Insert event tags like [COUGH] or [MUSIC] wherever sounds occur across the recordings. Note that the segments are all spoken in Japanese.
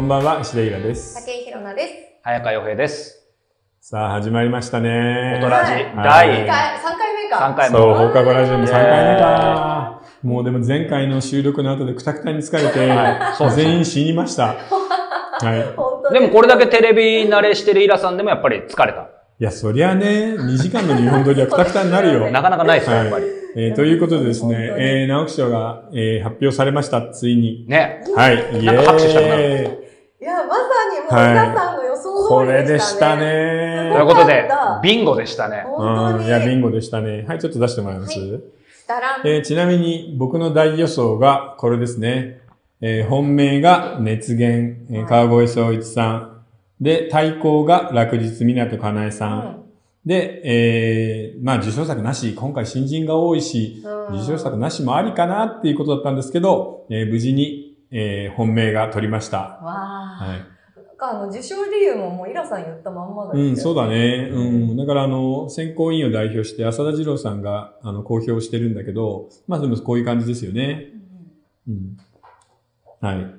こんばんは、石田ゆらです。竹井ひろなです。早川洋平です。さあ、始まりましたね。大人ラジはい第3回、三回目か。3回そう、目。放課後ラジオも3回目か。もうでも前回の収録の後でくたくたに疲れて、はい全員死にました。[LAUGHS] はい。本当でもこれだけテレビ慣れしてるイラさんでもやっぱり疲れた。いや、そりゃね、2時間の日本撮りはくたくたになるよ。なかなかないですよ、やっぱり。えーということでですねえー、直木賞が、えー発表されました、ついに。ね。はい、イエなんか拍手したくなーイ。いや、まさにもう皆さんの予想これ通りでしね。でしたたとねいうことでビンゴでしたね。うん、本当に。いや、ビンゴでしたね。はい、ちょっと出してもらいます。はしたらん。えーちなみに僕の大予想がこれですね。えー本命が熱源、えーはい川越総一さん。で、対抗が落日港かなえさん。うんで、えーまあ受賞作なし、今回新人が多いし、うん受賞作なしもありかなっていうことだったんですけど、えー無事に、えー本命が取りました。わあ。はい。あの、受賞理由ももうイラさん言ったまんまだうん、そうだね。ね。うん。だから、あの、選考委員を代表して、浅田二郎さんが、あの、公表してるんだけど、まあでもこういう感じですよね。うん。はい。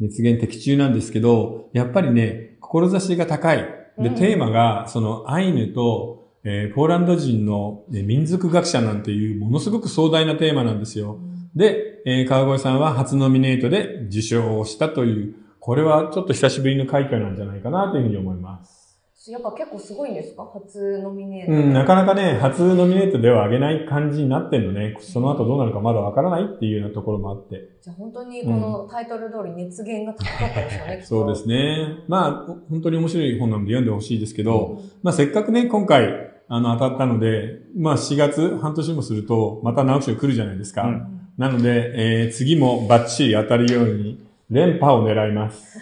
熱源的中なんですけど、やっぱりね、志が高い。で、うんテーマが、その、アイヌと、えーポーランド人の、ね、民族学者なんていう、ものすごく壮大なテーマなんですよ。で、えー川越さんは初ノミネートで受賞をしたという、これはちょっと久しぶりの快挙なんじゃないかなというふうに思います。やっぱ結構すごいんですか？初ノミネート。うん、なかなかね、初ノミネートでは上げない感じになってんのね。その後どうなるかまだわからないっていうようなところもあって。じゃあ本当にこのタイトル通り熱源が高かったですよね。[LAUGHS] そうです。ね。まあ、本当に面白い本なので読んでほしいですけど、うんまあせっかくね、今回、あの、当たったので、まあ4月、半年もすると、また直木賞来るじゃないですか。うんなので、えー次もバッチリ当たるように、連覇を狙います。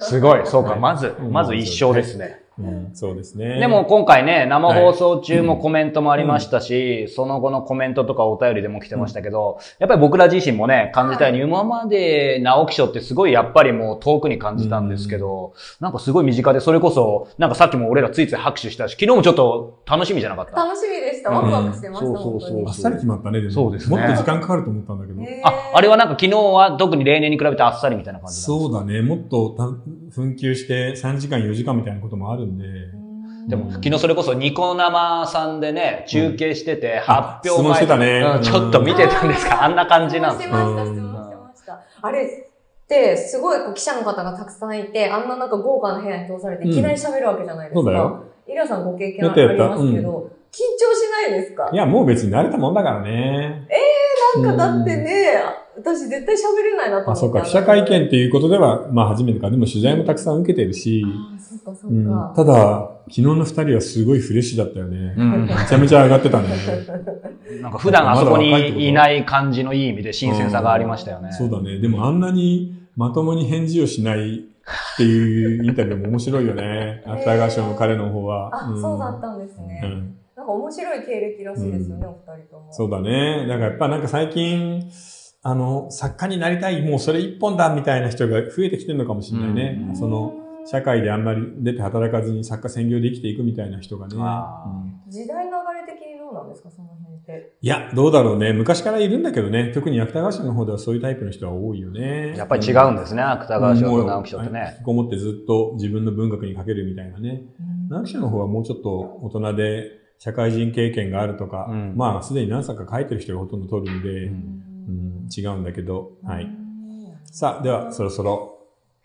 すごい。そうか。はいまず、うんまず一勝ですね。うん、そうですね。でも、今回ね、生放送中もコメントもありましたし、その後のコメントとかお便りでも来てましたけど、やっぱり僕ら自身もね、感じたように、今まで直木賞ってすごいやっぱりもう遠くに感じたんですけど、なんかすごい身近で、それこそ、なんかさっきも俺らついつい拍手したし、昨日もちょっと楽しみじゃなかった。楽しみでした。ワクワクしてました、うんそうそうそうあっさり決まったね、でも。そうですねもっと時間かかると思ったんだけど。あ、あれはなんか昨日は特に例年に比べてあっさりみたいな感じそうだね。もっとた紛糾して3時間4時間みたいなこともあるん。で。でも、昨日それこそニコ生さんでね、中継してて、あ発表前質問してたね。うん。ちょっと見てたんですか？あんな感じなんですか？してました、質問してました。あれって、すごいこう記者の方がたくさんいて、あんななんか豪華な部屋に通されて、いきなり喋るわけじゃないですか？そうだよ。イラさんご経験ありますけど、緊張しないですか？いや、もう別に慣れたもんだからね。なんかだってね、私絶対喋れないなと思って。あ、そうか。記者会見っていうことでは、まあ初めてか。でも取材もたくさん受けてるし。あーそっかそっうん、か。ただ、昨日の二人はすごいフレッシュだったよね。うん。めちゃめちゃ上がってたね。[LAUGHS] なんか普段あそこにいない感じのいい意味で新鮮さがありましたよね。そうだね。でもあんなにまともに返事をしないっていうインタビューも面白いよね。[LAUGHS] アフターガーショーの彼の方は。あ、そうだったんですね。うんなんか面白い経歴らしいですよね、お二人とも。そうだね。だからやっぱなんか最近、あの、作家になりたい、もうそれ一本だみたいな人が増えてきてるのかもしれないね。うんその、社会であんまり出て働かずに作家専業で生きていくみたいな人がね。うん時代流れ的にどうなんですか、その辺って？いや、どうだろうね。昔からいるんだけどね。特に芥川賞の方ではそういうタイプの人は多いよね。やっぱり違うんですね、芥川賞と直木賞ってね引。きこもってずっと自分の文学にかけるみたいなね。直木賞の方はもうちょっと大人で社会人経験があるとか、うんまあすでに何作か書いてる人がほとんど取るんで、ううんん違うんだけど、はい。うんさあ、ではそろそろ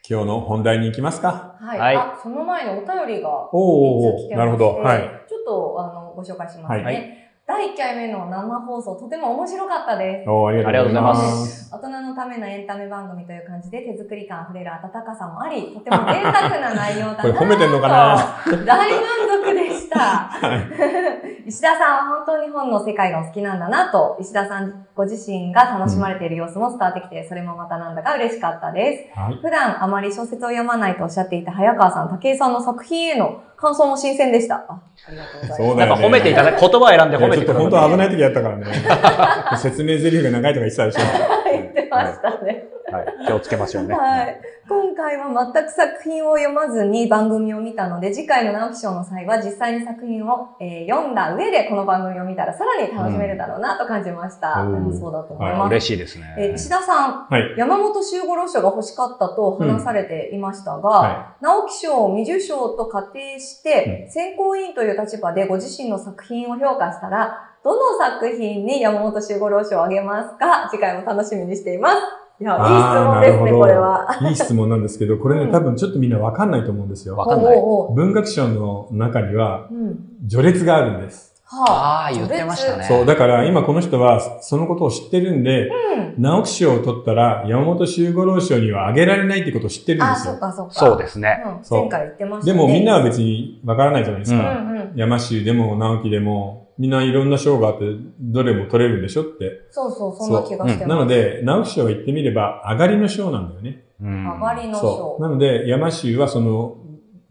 今日の本題に行きますか。はい。はいあ、その前にお便りがおー一通来てましてなるほどはいちょっと、あの、ご紹介しますね。はい第1回目の生放送、とても面白かったです。おーありがとうございます。大人のためのエンタメ番組という感じで手作り感あふれる温かさもあり、とても贅沢な内容だな [LAUGHS] これ褒めてんのかな？と [LAUGHS] 大満足でした。はい。石田さんは本当に本の世界がお好きなんだなと、石田さんご自身が楽しまれている様子も伝わってきて、それもまたなんだか嬉しかったです。はい。普段あまり小説を読まないとおっしゃっていた早川さん、武井さんの作品への感想も新鮮でした。あありがとうございます。なんそうだよねか褒めていただ言葉を選んで褒めていやちょっと。本当危ない時あったからね。[LAUGHS] 説明台詞が長いとか言ってたでしょ。言っててましたね。はい。気をつけましょうね。はい。今回は全く作品を読まずに番組を見たので、次回の直木賞の際は実際に作品を、えー読んだ上でこの番組を見たらさらに楽しめるだろうなと感じました。うんでもそうだと思いはいます。嬉しいですえーね。石田さん、はい。山本周五郎賞が欲しかったと話されていましたが、は直木賞を未受賞と仮定して、選考委員という立場でご自身の作品を評価したら、どの作品に山本周五郎賞をあげますか？次回も楽しみにしています。いや、いい質問ですね、これは。い。いい質問なんですけど、これね、う [LAUGHS] ん多分ちょっとみんなわかんないと思うんですよ。わかんない文学賞の中にはうん。序列があるんです。はああ、言ってましたね。そう、だから今この人はそのことを知ってるんで、うん。直木賞を取ったら山本周五郎賞にはあげられないってことを知ってるんであ、すよ。そっかそっか。そうですね。うん。前回言ってましたでね。もみんなは別にわからないじゃないですうんか。うん。山州でも直樹でも、みんないろんな賞があって、どれも取れるんでしょって。そうそう、そんな気がしてます。なので、直木賞は言ってみれば、上がりの賞なんだよね。うん上がりのそ賞う。。なので、山州はその、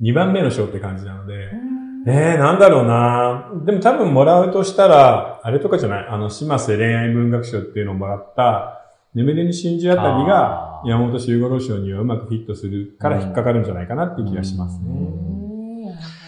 2番目の賞って感じなので、うんえー、なんだろうなでも多分もらうとしたら、あれとかじゃない？あの、島瀬恋愛文学賞っていうのをもらった、眠れに真珠あたりが山本周五郎賞にはうまくフィットするから引っかかるんじゃないかなっていう気がしますうね。ん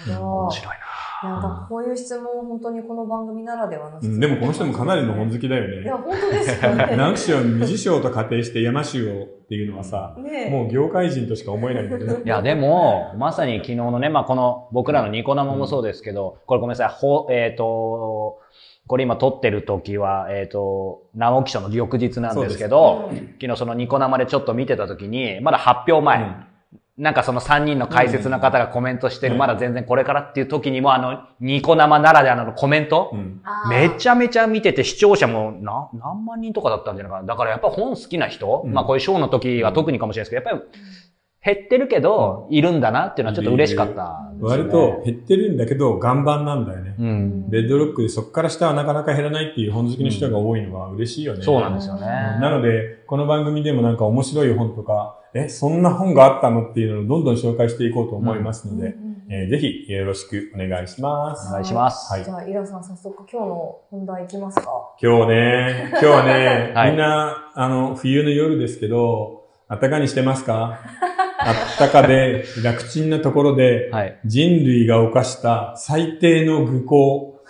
なるほど。面白いいや、だからこういう質問、本当にこの番組ならではの質問、うん。でもこの人もかなりの本好きだよいや、ね。本当ですよね。直木賞二次賞と仮定して山州をっていうのはさ、ねえ。もう業界人としか思えないんだけど。な。[LAUGHS] いや、でも、まさに昨日のね、まあ、この、僕らのニコ生もそうですけど、これごめんなさい、ほ、えっ、と、これ今撮ってる時は、えっ、と、直木賞の翌日なんですけど、うん。昨日そのニコ生でちょっと見てた時に、まだ発表前、うんなんかその3人の解説の方がコメントしてる、うん。まだ全然これからっていう時にも、あの、ニコ生ならではのコメント、めちゃめちゃ見てて視聴者もな何万人とかだったんじゃないかな。だからやっぱ本好きな人、うん。まあこういうショーの時は特にかもしれないですけど、やっぱり減ってるけど、いるんだなっていうのはちょっと嬉しかったんですよね、割と減ってるんだけど、岩盤なんだよね。うん。レッドロックでそこから下はなかなか減らないっていう本好きの人が多いのは嬉しいよね。そうなんですよね。なので、この番組でもなんか面白い本とか、え、そんな本があったのっていうのをどんどん紹介していこうと思いますので、うんうんえーぜひよろしくお願いします。お願いします。はいじゃあ、イラさん早速今日の本題いきますか。今日ね、[LAUGHS] 今日はね、はいみんな、あの、冬の夜ですけど、あったかにしてますか？あったかで、楽ちんなところで、はい。人類が犯した最低の愚行、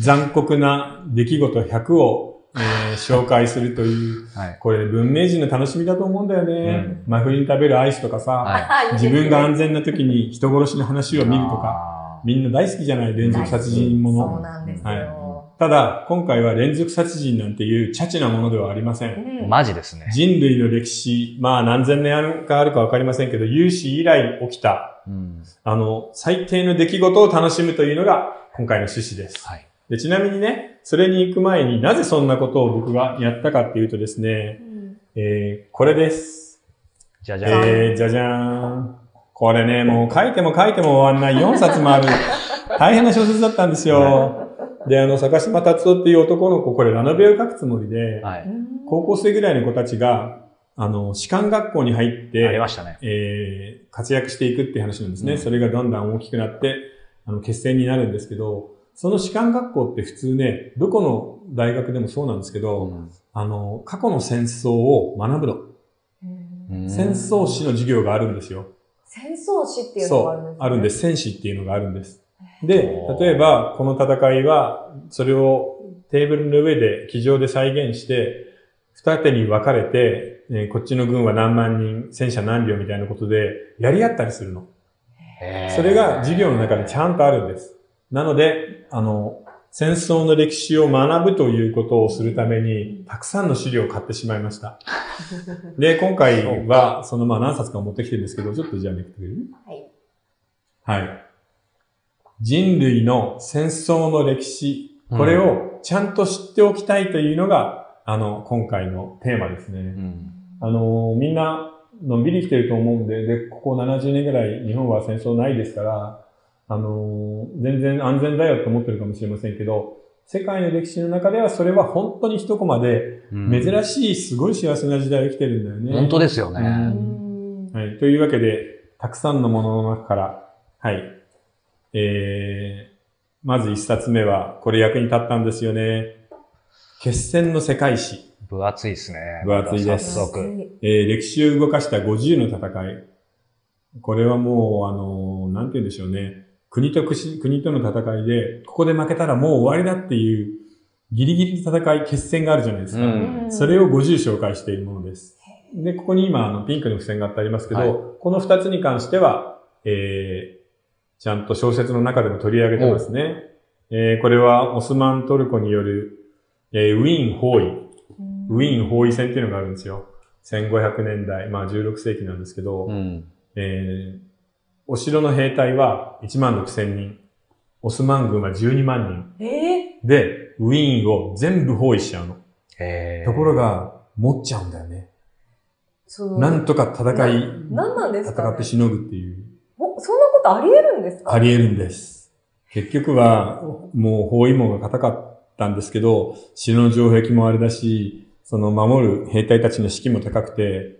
残酷な出来事100を、えー紹介するという、はい。これ文明人の楽しみだと思うんだよね。真冬に食べるアイスとかさ、はい自分が安全な時に人殺しの話を見るとか、か。みんな大好きじゃない連続殺人もそうの。なんですよ。はいただ、今回は連続殺人なんていうチャチなものではありません。うんマジですね。人類の歴史、まあ何千年あるかあるかわかりませんけど、有史以来起きた、うん。あの、最低の出来事を楽しむというのが今回の趣旨です。はい。でちなみにね、それに行く前になぜそんなことを僕がやったかっていうとですね、うんえー、これです。じゃじゃん。えー、じゃじゃーん。これね、もう書いても書いても終わんない4冊もある。[LAUGHS] 大変な小説だったんですよ。で、あの、坂島達夫っていう男の子、これラノベを書くつもりで、はい。高校生ぐらいの子たちが、あの、士官学校に入っありて、ましたね。えー、活躍していくっていう話なんですね。うんそれがどんどん大きくなって、あの、決戦になるんですけど、その士官学校って普通ね、どこの大学でもそうなんですけど、うんあの、過去の戦争を学ぶの。うん戦争史の授業があるんですよ。戦争史っていうのがあるんです、ね、あるんです。戦史っていうのがあるんです。で、例えば、この戦いは、それをテーブルの上で、机上で再現して、二手に分かれて、えーこっちの軍は何万人、戦車何両みたいなことで、やり合ったりするの。それが授業の中でちゃんとあるんです。なので、あの、戦争の歴史を学ぶということをするために、たくさんの資料を買ってしまいました。[LAUGHS] で、今回は、そのまあ何冊か持ってきてるんですけど、ちょっとじゃあめくってくれる？はい。はい。人類の戦争の歴史、これをちゃんと知っておきたいというのが、あの、今回のテーマですね。うん。あの、みんな、のんびり来てると思うんで、で、ここ70年ぐらい日本は戦争ないですから、あの、全然安全だよと思ってるかもしれませんけど、世界の歴史の中ではそれは本当に一コマで、珍しい、すごい幸せな時代を生きてるんだよね。本当ですよね。うんはい。というわけで、たくさんのものの中から、はい。えー、まず一冊目は、これ役に立ったんですよね。決戦の世界史。分厚いですね。分厚いです早速。えー歴史を動かした50の戦い。これはもう、あのーなんて言うんでしょうね。国と国国との戦いで、ここで負けたらもう終わりだっていう、ギリギリの戦い、決戦があるじゃないですか。うんそれを50紹介しているものです。で、ここに今、あの、ピンクの付箋があってありますけど、はいこの2つに関しては、えー、ちゃんと小説の中でも取り上げてますね。えー、これはオスマントルコによる、えーウィーン包囲。ウィーン包囲戦っていうのがあるんですよ。1500年代、まあ16世紀なんですけど、うん。えー、お城の兵隊は1万6千人。オスマン軍は12万え人。で、ウィーンを全部包囲しちゃうの。へーところ、が、持っちゃうんだよね。なんとか戦い、何なんですか、ね、戦ってしのぐっていう、おそんなことあり得るんですか？あり得るんです。結局は、もう包囲網が硬かったんですけど、城の城壁もあれだし、その守る兵隊たちの士気も高くて、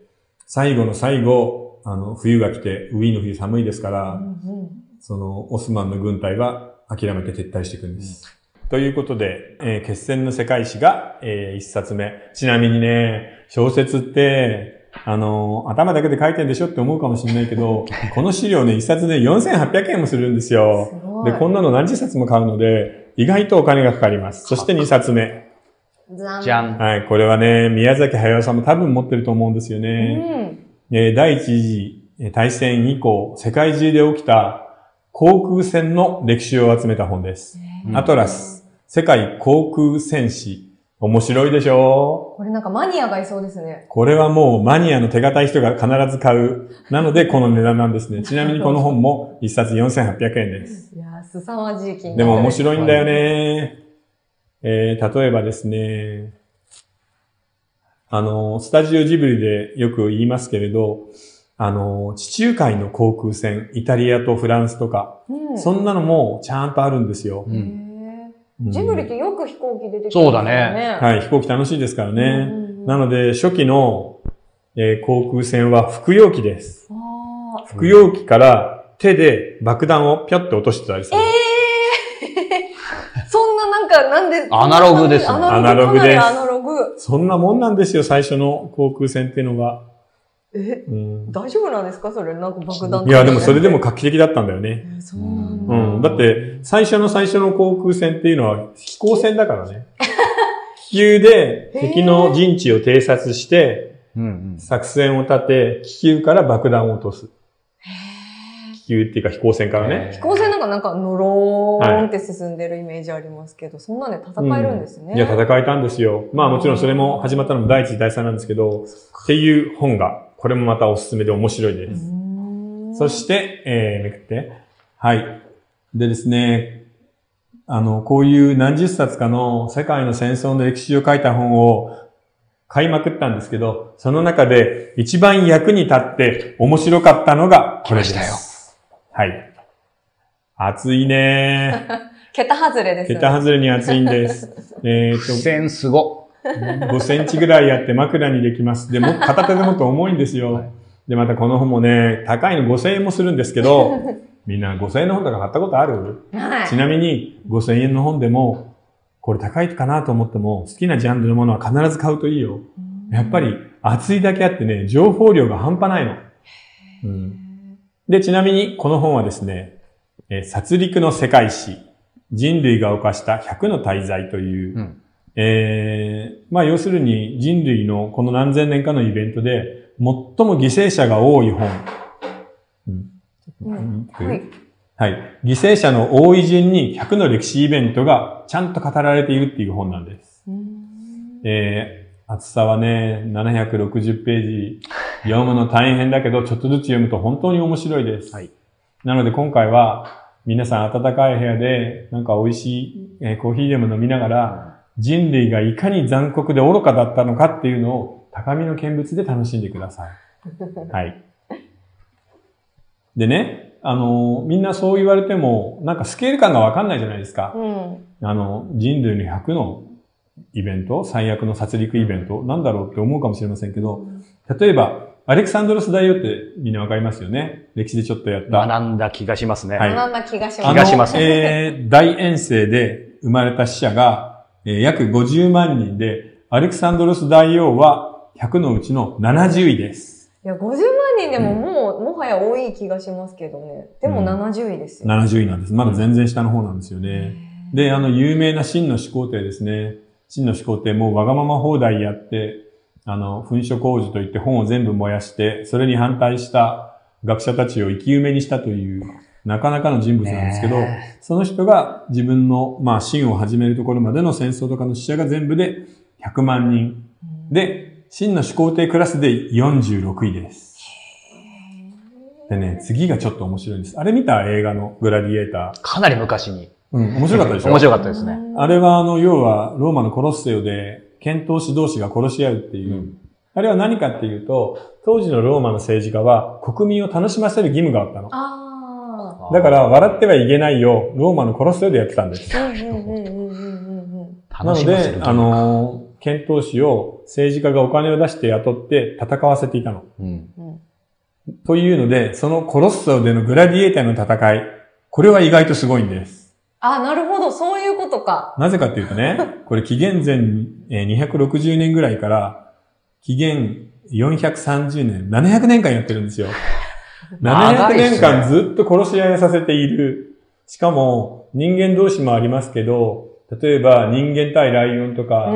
最後の最後、あの、冬が来て、ウィーンの冬寒いですから、うんうんそのオスマンの軍隊は諦めて撤退していくんです。ということで、えー決戦の世界史が、えー一冊目。ちなみにね、小説って、あのー頭だけで書いてんでしょって思うかもしれないけど、[LAUGHS] この資料ね、一冊で4800円もするんですよ。すで、こんなの何十冊も買うので、意外とお金がかかります。そして2冊目。じゃん。はい、これはね、宮崎駿さんも多分持ってると思うんですよね。うんえー第一次えー大戦以降、世界中で起きた航空戦の歴史を集めた本です。うんアトラス、世界航空戦史。面白いでしょ？これなんかマニアがいそうですね。これはもうマニアの手堅い人が必ず買う。なのでこの値段なんですね。[LAUGHS] ちなみにこの本も一冊4800円です。いやー、凄まじい金額でも面白いんだよね。えー例えばですね、あの、スタジオジブリでよく言いますけれど、あの、地中海の航空船、イタリアとフランスとか、うんそんなのもちゃんとあるんですよ。うんジブリってよく飛行機出てきますそうだねはい、飛行機楽しいですからね。うんうんうんなので、初期の、えー航空船は服用機です。服用機から手で爆弾をぴょって落としてたりする。えー、そんななんか、なんで、アナログですねアナログです。アナログ。そんなもんなんですよ、最初の航空船っていうのは。え、うん大丈夫なんですか？それ、なんか爆弾いや、でもそれでもか。画期的だったんだよね。えーそうなんだ。うん。だって、最初の最初の航空船っていうのは飛行船だからね。[LAUGHS] 気球で敵の陣地を偵察して、うんうん。作戦を立て、気球から爆弾を落とす。気球っていうか飛行船からね。飛行船なんかなんか、ノローンって進んでるイメージありますけど、そんなんで戦えるんですね。いや、戦えたんですよ。まあもちろんそれも始まったのも第一次第三なんですけど、っていう本が、これもまたおすすめで面白いでうす。そして、えー、めくって。はい。でですね、あの、こういう何十冊かの世界の戦争の歴史を書いた本を買いまくったんですけど、その中で一番役に立って面白かったのがこれです。来ましたよはい。熱いね [LAUGHS] 桁外れですよね。桁外れに熱いんです。[LAUGHS] えっ付箋すご。と、5センチぐらいあって枕にできます。でも、片手でもっと重いんですよ。で、またこの本もね、高いの5000円もするんですけど、[LAUGHS] みんな5000円の本とか買ったことある？はい。ちなみに5000円の本でも、これ高いかなと思っても、好きなジャンルのものは必ず買うといいよ。やっぱり熱いだけあってね、情報量が半端ないの。うん、で、ちなみにこの本はですね、えー殺戮の世界史、人類が犯した100の大罪という、うん。えーまあ要するに人類のこの何千年かのイベントで最も犠牲者が多い本。うんはい。はい。犠牲者の多い順に100の歴史イベントがちゃんと語られているっていう本なんです。えー、厚さはね、760ページ。読むの大変だけど、ちょっとずつ読むと本当に面白いです。はい。なので今回は、皆さん暖かい部屋で、なんか美味しい、えーコーヒーでも飲みながら、人類がいかに残酷で愚かだったのかっていうのを、高みの見物で楽しんでください。[LAUGHS] はい。でね、あの、みんなそう言われても、なんかスケール感がわかんないじゃないですか。うん。あの、人類の100のイベント、最悪の殺戮イベント、なんだろうって思うかもしれませんけど、例えば、アレクサンドロス大王ってみんなわかりますよね歴史でちょっとやった。学んだ気がしますね。はい学んだ気がします。気がしますえー大遠征で生まれた死者が、えー約50万人で、アレクサンドロス大王は100のうちの70位です。いや、50万人でももう、もはや多い気がしますけどね。でもうん70位ですよ。70位なんです。まだ全然下の方なんですよね。で、あの、有名な真の始皇帝ですね。真の始皇帝もうわがまま放題やって、あの、噴書工事といって本を全部燃やして、それに反対した学者たちを生き埋めにしたという、なかなかの人物なんですけど、ねその人が自分の、まあ、真を始めるところまでの戦争とかの死者が全部で100万人。で、真の始皇帝クラスで46位です。でね、次がちょっと面白いんです。あれ見た映画のグラディエーター。かなり昔に。うん、面白かったでしょ？面白かったですね。あれは、あの、要は、ローマのコロッセオで、剣闘士同士が殺し合うっていう。うんあれは何かっていうと、当時のローマの政治家は、国民を楽しませる義務があったの。あだから、笑ってはいけないよ、ローマのコロッセオでやってたんです。あ。うんうんうんうんうんうんうん。なので、あ、の、剣闘士を政治家がお金を出して雇って戦わせていたの。うん。うんというので、そのコロッセオでのグラディエーターの戦い、これは意外とすごいんです。あ、なるほど、そういうことか。なぜかっていうとね、[LAUGHS] これ紀元前えー260年ぐらいから、紀元430年、700年間やってるんですよ。[LAUGHS] 700長いっすね年間ずっと殺し合いをさせている。しかも、人間同士もありますけど、例えば人間対ライオンとか。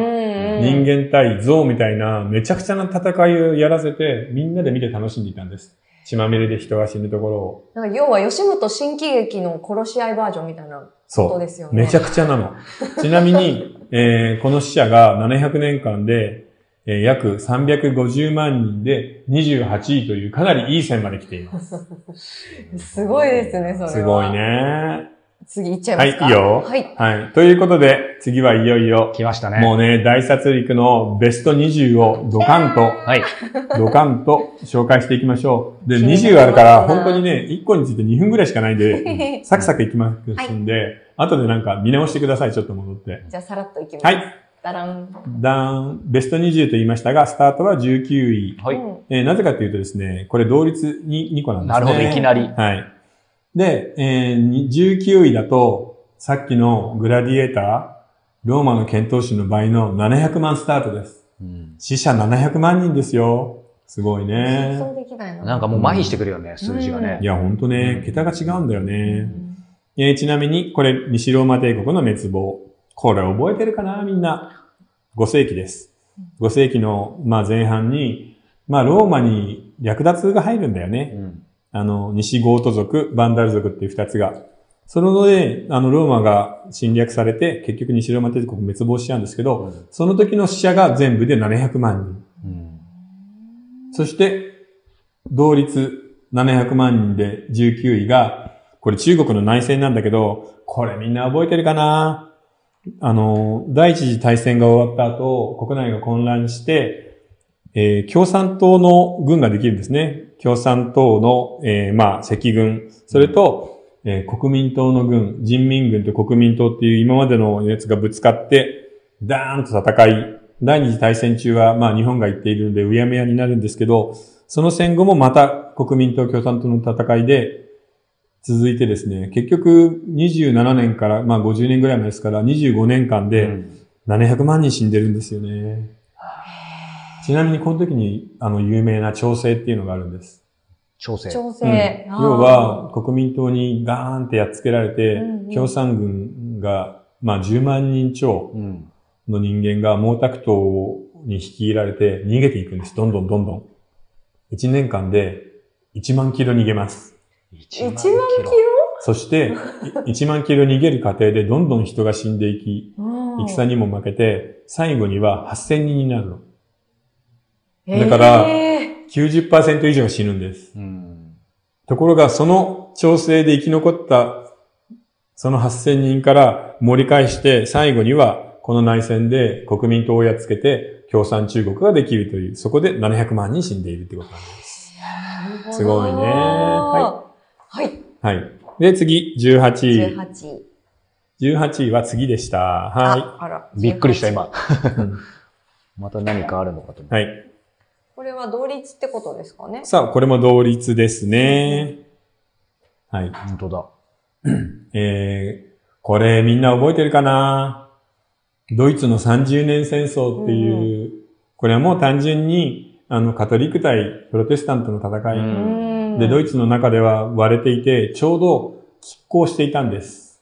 人間対象みたいなめちゃくちゃな戦いをやらせて、みんなで見て楽しんでいたんです。血まみれで人が死ぬところを。なんか要は吉本新喜劇の殺し合いバージョンみたいなそう。ことですよね。めちゃくちゃなの。ちなみに、[LAUGHS] えーこの死者が700年間で、えー約350万人で28位というかなりいい線まで来ています。[LAUGHS] すごいですね、それは。すごい。ね。次行っちゃいますか？はいいいよはい。はい。ということで、次はいよいよ、来ましたね。もうね、大殺戮のベスト20をドカンと、はい。[LAUGHS] ドカンと紹介していきましょう。で、気になります20あるから、な本当にね、1個について2分ぐらいしかないんで、[LAUGHS] サクサクいきますんで、後でなんか見直してください、ちょっと戻って。じゃあさらっといきます。はい。だらん。ダーン、ベスト20と言いましたが、スタートは19位。はい。うんえーなぜかというとですね、これ同率に2個なんですね。なるほど、いきなり。はい。で、えーに19位だと、さっきのグラディエーター、ローマの剣闘士の倍の700万スタートです。うん死者700万人ですよ。すごい想ね。像できないな。なんかもう麻痺してくるよね、数字がねい。や、ほんとねう、ん桁が違うんだようね。んえーちなみに、これ、西ローマ帝国の滅亡。これ覚えてるかなみんな。5世紀です。5世紀の、まあ、前半に、まあ、ローマに略奪が入るんだよね。うんあの、西ゴート族、バンダル族っていう二つが。そので、あの、ローマが侵略されて、結局西ローマ帝国滅亡しちゃうんですけど、その時の死者が全部で700万人。うんそして、同率700万人で19位が、これ中国の内戦なんだけど、これみんな覚えてるかな？あの、第一次大戦が終わった後、国内が混乱して、えー共産党の軍ができるんですね。共産党の、えーまあ、赤軍、それと、えー国民党の軍、人民軍と国民党っていう今までのやつがぶつかって、ダーンと戦い、第二次大戦中は、まあ日本が言っているのでうやむやになるんですけど、その戦後もまた国民党共産党の戦いで続いてですね、結局27年から、まあ50年ぐらい前ですから、25年間うでん700万人死んでるんですよね。ちなみにこの時に、あの、有名な調整っていうのがあるんです。調整。調整。うん要は、国民党にガーンってやっつけられて、うんうん共産軍が、まあ10万人超うん。の人間が毛沢東に率いられて逃げていくんです。どんどんどんどん。1年間で1万キロ逃げます。1 1万キロそして、い1万キロ逃げる過程でどんどん人が死んでいき、うん戦にも負けて、最後には8000人になるの。だからえ90%以上が死ぬんです。うん。ところが、その調整で生き残った、その8000人から盛り返して、最後には、この内戦で国民党をやっつけて、共産中国ができるという、そこで700万人死んでいるということなんです。すごいねははい。はい。で、次、18位。18位。18位は次でした。はああら。びっくりした、今。また何かあるのかと思って。はい。これは同率ってことですかね？さあ、これも同率ですね。はい。本当だ。えー、これみんな覚えてるかな？ドイツの30年戦争っていう、これはもう単純に、あの、カトリック対プロテスタントの戦い。うんで、ドイツツの中では割れていて、ちょうど拮抗していたんです。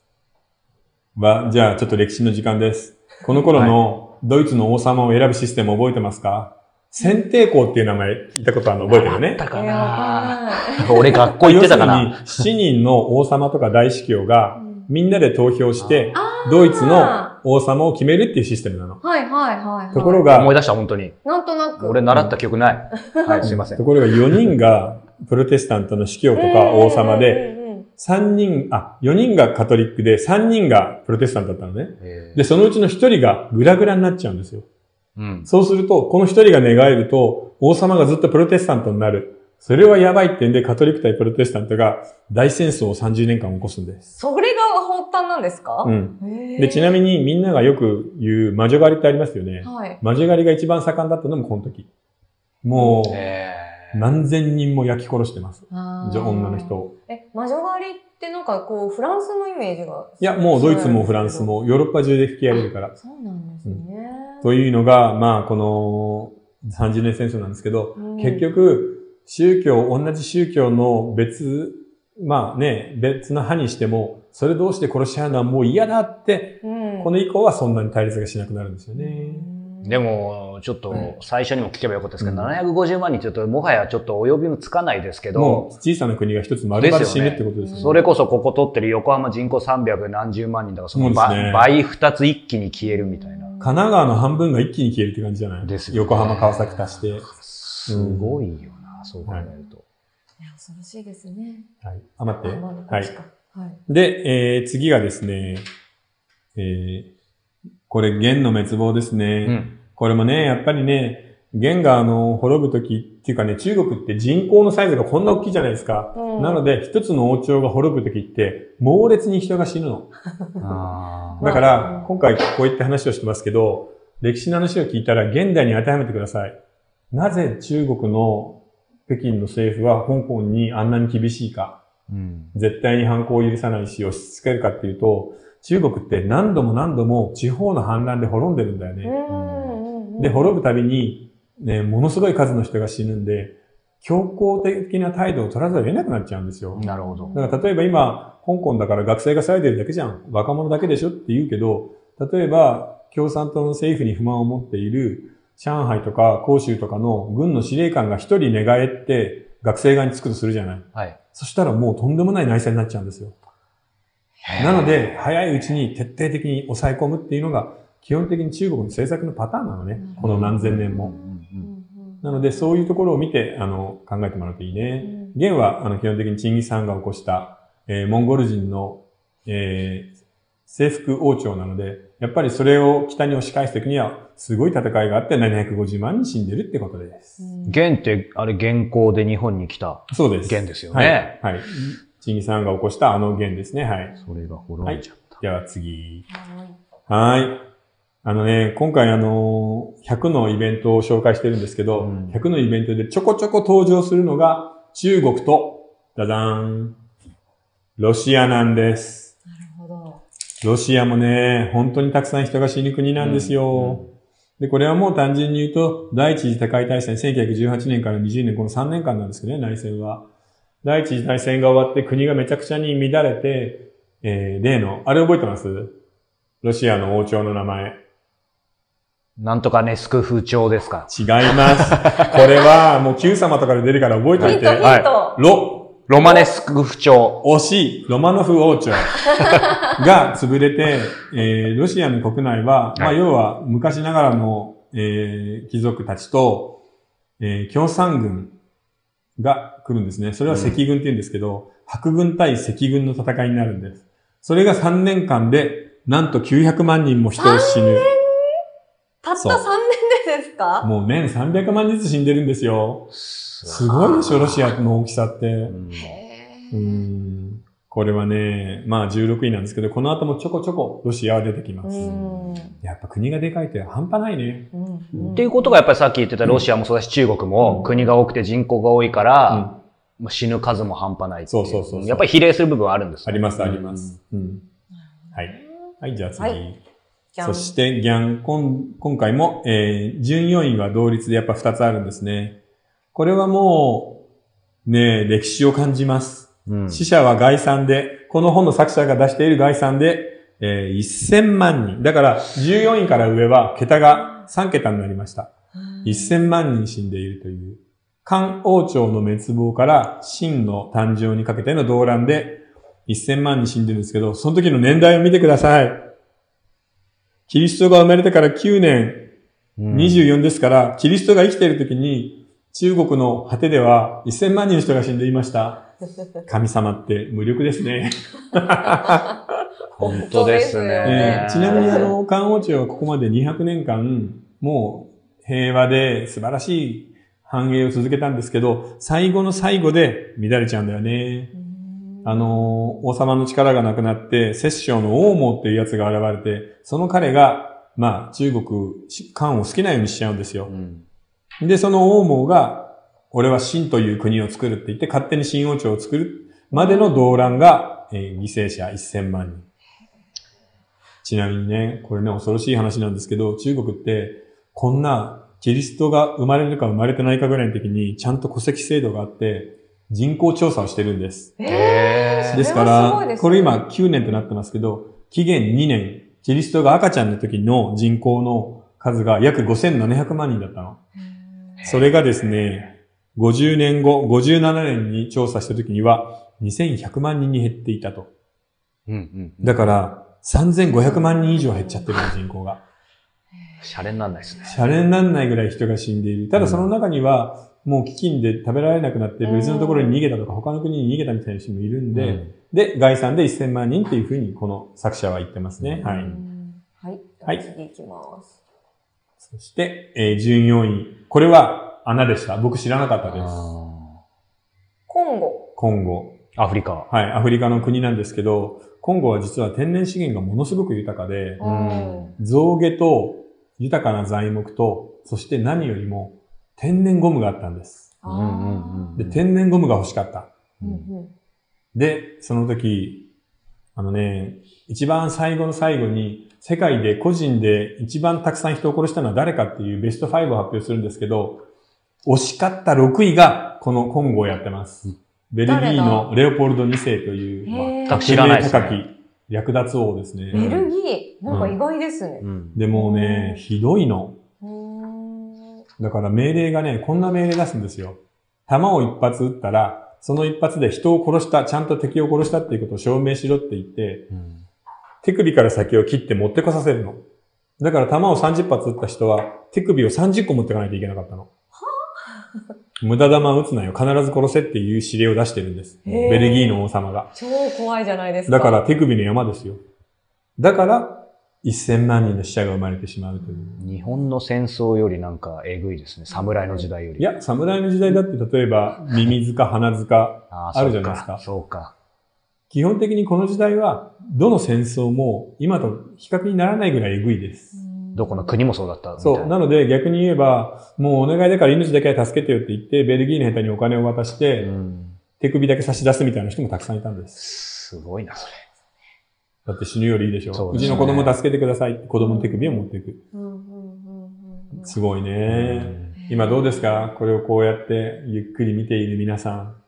は、じゃあちょっと歴史の時間です。この頃のドイツの王様を選ぶシステム覚えてますか？選定校っていう名前聞いたことあるの覚えてるよねあったかな。俺学校行ってたかな。要するに、7人の王様とか大司教がうんみんなで投票して、ドイツの王様を決めるっていうシステムなの。はいはいはいはい。ところが、思い出した、本当に。なんとなく。俺習った記憶ない。はい、すいませんと。ころが4人がプロテスタントの司教とか王様で、うんうんうん3人、あ、4人がカトリックで3人がプロテスタントだったのね。えで、そのうちの1人がグラグラになっちゃうんですよ。ーうん。そうすると、この1人が寝返ると、王様がずっとプロテスタントになる。それはやばいってんで、カトリック対プロテスタントが大戦争を30年間起こすんです。それが発端なんですか？うん。で、ちなみにみんながよく言う魔女狩りってありますよね。はい。魔女狩りが一番盛んだったのもこの時。もえう、何千人も焼き殺してます。女の人を。え、魔女狩りってなんかこう、フランスのイメージが。いや、もうドイツもフランス。もヨーロッパ中で吹き荒れるから。そうなんですね。というのが、まあ、この30年戦争なんですけど、うん結局、宗教、同じ宗教の別、まあね、別の派にしても、それどうして殺し合うのはもう嫌だって、うん、この以降はそんなに対立がしなくなるんですよね。でも、ちょっとうん、最初にも聞けばよかったですけど、うん750万人ちょっと、もはやちょっとお呼びもつかないですけもど、う小さな国が一つ丸々死ぬってことですよね。それこそここ取ってる横浜人口300何十万人だから、その倍,、二つ一気に消えるみたいな。神奈川の半分が一気に消えるって感じじゃないですよね横浜、川崎足して。すごいよな、そう考えると。いや、恐ろしいですね。はい。あ、待って。はい。で、えー、次がですね、えー、これ、元の滅亡ですね。うん。これもね、やっぱりね、元があの、滅ぶときっていうかね、中国って人口のサイズがこんな大きいじゃないですか。うんなので、一つの王朝が滅ぶときって、猛烈に人が死ぬの。[LAUGHS] だから、今回こういった話をしてますけど、歴史の話を聞いたら現代に当てはめてください。なぜ中国の北京の政府は香港にあんなに厳しいか。うん。絶対に反抗を許さないし、押し付けるかっていうと、中国って何度も何度も地方の反乱で滅んでるんだよね。で、滅ぶたびに、ね、ものすごい数の人が死ぬんで、強硬的な態度を取らざるを得なくなっちゃうんですよ。なるほど。だから例えば今、香港だから学生が騒いでるだけじゃん。若者だけでしょって言うけど、例えば共産党の政府に不満を持っている上海とか広州とかの軍の司令官が一人寝返って学生側につくとするじゃない。はい。そしたらもうとんでもない内戦になっちゃうんですよ。なので、早いうちに徹底的に抑え込むっていうのが、基本的に中国の政策のパターンなのね。この何千年も。なので、そういうところを見て、あの、考えてもらうといいね。うん元は、あの、基本的にチンギス・ハンが起こした、えーモンゴル人の、えー征服王朝なので、やっぱりそれを北に押し返すときには、すごい戦いがあって750万人死んでるってことです。元って、あれ、元寇で日本に来たそうです。元ですよはい。ね。はい。チンギス・ハンが起こしたあの元ですね。はい。それが滅んじゃった。では次。はいはい。あのね、今回あの、100のイベントを紹介してるんですけど、うん100のイベントでちょこちょこ登場するのが中国と、ダダーン、ロシアなんです。なるほど。ロシアもね、本当にたくさん人が死ぬ国なんですよ。で、これはもう単純に言うと、第一次世界大戦、1918年から20年、この3年間なんですけどね、内戦は。第一次大戦が終わって国がめちゃくちゃに乱れて、えー、例の、あれ覚えてます？ロシアの王朝の名前。なんとかね、スクフ朝ですか？違います。[LAUGHS] これはもう Q 様とかで出るから覚えておいて。はロ、ロマネスクフ朝。惜しい、ロマノフ王朝 [LAUGHS] が潰れて、えーロシアの国内は、まあはい要は昔ながらの、えー貴族たちと、えー共産軍が来るんですね。それは赤軍って言うんですけど、白軍対赤軍の戦いになるんです。それが3年間で、なんと900万人も人を死ぬ。たったそう3年でですか？もう年300万人ずつ死んでるんですよ。すごいでしょ、ロシアの大きさって。うんへうーんこれはね、まあ16位なんですけど、この後もちょこちょこロシアは出てきまーす。うんやっぱ国がでかいって半端ないね。うんっていうことがやっぱりさっき言ってたロシアもそうだし中国も国が多くて人口が多いから、まあ死ぬ数も半端ないっていそうそうそうそうやっぱり比例する部分はあるんですねあります、あります。うん。はい。はい、じゃあ次。はいそして、ギャン、今今回も、えー、準4位は同率でやっぱ2つあるんですね。これはもう、ね、歴史を感じます。うん死者は概算で、この本の作者が出している概算で、えー1000万人。だから、14位から上は、桁が3桁になりました。1000万人死んでいるという。漢王朝の滅亡から秦の誕生にかけての動乱で1000万人死んでるんですけど、その時の年代を見てください。キリストが生まれてから9年、うん24ですから、キリストが生きている時に、中国の果てでは1000万人の人が死んでいました。[LAUGHS] 神様って無力ですね。本当ですね。えーちなみにあの、漢王朝はここまで200年間、もう平和で素晴らしい繁栄を続けたんですけど、最後の最後で乱れちゃうんだよね。あの、王様の力がなくなって、摂政の王毛っていうやつが現れて、その彼が、まあ、中国、漢を好きなようにしちゃうんですよう。んで、その王毛が、俺は秦という国を作るって言って、勝手に秦王朝を作るまでの動乱が、えー犠牲者1000万人。ちなみにね、これね、恐ろしい話なんですけど、中国って、こんな、キリストが生まれるか生まれてないかぐらいの時に、ちゃんと戸籍制度があって、人口調査をしてるんです。へーですから、ねこれ今9年となってますけど、紀元2年、キリストが赤ちゃんの時の人口の数が約5700万人だったの。それがですね、50年後、57年に調査した時には、2100万人に減っていたと。うんうん。だから、3500万人以上減っちゃってるの人口が。[LAUGHS] シャレになんないですね。シャレになんないぐらい人が死んでいる。ただその中には、もう飢饉で食べられなくなって別のところに逃げたとか、他の国に逃げたみたいな人もいるんで、うんで、概算で1000万人っていうふうにこの作者は言ってますね。はい。はい。はい次行きます。そして、えー、従業員。これは穴でした。僕知らなかったです。コンゴ。コンゴ。アフリカ。はい、アフリカの国なんですけど、コンゴは実は天然資源がものすごく豊かで、ん象牙と豊かな材木と、そして何よりも天然ゴムがあったんです。で、天然ゴムが欲しかった。ーうんうんで、その時、あのね、一番最後の最後に、世界で個人で一番たくさん人を殺したのは誰かっていうベスト5を発表するんですけど、惜しかった6位がこのコンゴをやってます。ベルギーのレオポルド2世という、全く知らない高き略奪王ですね。ベルギー、なんか意外ですね。うん。でもうね、ひどいの。うーん。だから命令がね、こんな命令出すんですよ。弾を一発撃ったら、その一発で人を殺した、ちゃんと敵を殺したっていうことを証明しろって言って、うん手首から先を切って持ってこさせるの。だから弾を30発撃った人は、手首を30個持ってかないといけなかったの。無駄弾撃つなよ。必ず殺せっていう指令を出してるんです。ベルギーの王様が。超怖いじゃないですか。だから手首の山ですよ。だから、1000万人の死者が生まれてしまうという。日本の戦争よりなんかえぐいですね。侍の時代より。いや、侍の時代だって例えば、ミミズか鼻塚、あるじゃないですかそうか。基本的にこの時代は、どの戦争も今と比較にならないぐらいエグいです。どこの国もそうだったみたいそう。なので逆に言えば、もうお願いだから命だけは助けてよって言って、ベルギーの下手にお金を渡して、うん手首だけ差し出すみたいな人もたくさんいたんです。すごいな、それ。だって死ぬよりいいでしょ。そうねうちの子供助けてくださいって子供の手首を持っていく。すごいね。今どうですか？これをこうやってゆっくり見ている皆さん。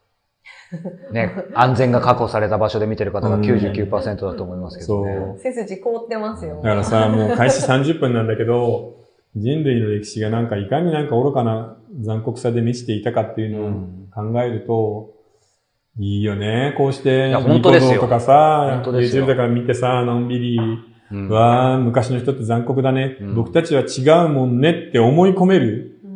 ね、安全が確保された場所で見てる方が99%だと思いますけどね。そう。背筋凍ってますよ。だからさ、もう開始30分なんだけど、[LAUGHS] 人類の歴史がなんかいかになんか愚かな残酷さで満ちていたかっていうのを考えると、いいよね。こうして、ニコ動とかさ YouTube とか見てさ、のんびり、うんわあ、昔の人って残酷だね、うん僕たちは違うもんねって思い込める、う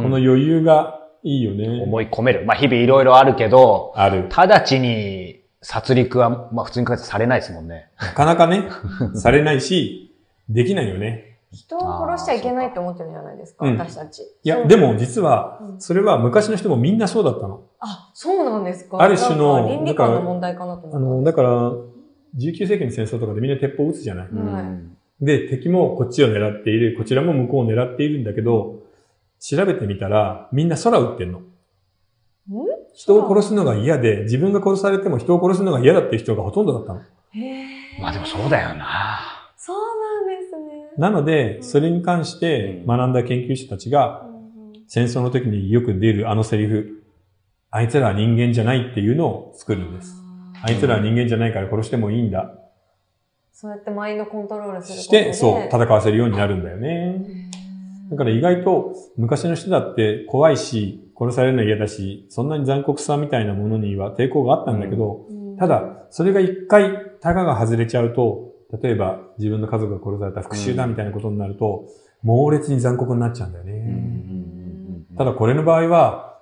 んこの余裕がいいよね。思い込める。まあ日々いろいろあるけど、ある。直ちに殺戮は、まあ普通に考えてされないですもんね。なかなかね、[LAUGHS] されないし、できないよね。人を殺しちゃいけないって思ってるじゃないですか、うん私たち。いや、でも実はう、んそれは昔の人もみんなそうだったの。あ、そうなんですかある種の倫理観の問題かなと思ったあの、だから、19世紀の戦争とかでみんな鉄砲撃つじゃない。はいうんで、敵もこっちを狙っている、こちらも向こうを狙っているんだけど、調べてみたら、みんな空撃ってんの。人を殺すのが嫌で、自分が殺されても人を殺すのが嫌だっていう人がほとんどだったの。へーまあでもそうだよな。そうなんですね。なので、それに関して学んだ研究者たちが、戦争の時によく出るあのセリフ、あいつらは人間じゃないっていうのを作るんです。あいつらは人間じゃないから殺してもいいんだ。そうやってマインドコントロールすることで。して、そう、戦わせるようになるんだよね。だから意外と昔の人だって怖いし、殺されるの嫌だし、そんなに残酷さみたいなものには抵抗があったんだけど、うん。ただ、それが一回、タガが外れちゃうと、例えば自分の家族が殺された復讐だみたいなことになると、猛烈に残酷になっちゃうんだよね。ただこれの場合は、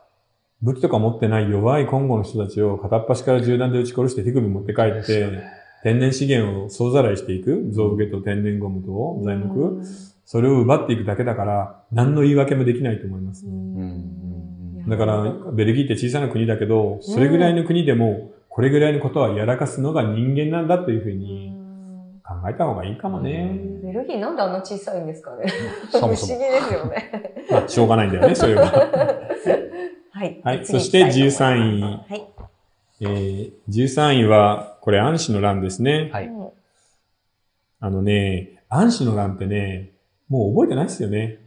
武器とか持ってない弱いコンゴの人たちを片っ端から銃弾で撃ち殺して手首持って帰って、天然資源を総ざらいしていく、象牙と天然ゴムと材木、それを奪っていくだけだから、何の言い訳もできないと思いますね。だから、ベルギーって小さな国だけど、それぐらいの国でも、これぐらいのことはやらかすのが人間なんだというふうに考えた方がいいかもね。ベルギーなんであんな小さいんですかねそ不思議ですよね。[LAUGHS] まあ、しょうがないんだよね、それは。[LAUGHS] はい。はいそして13位はい。えー、13位は、これ、暗視の乱ですね。はい。うんあのね、暗視の乱ってね、もう覚えてないですよね。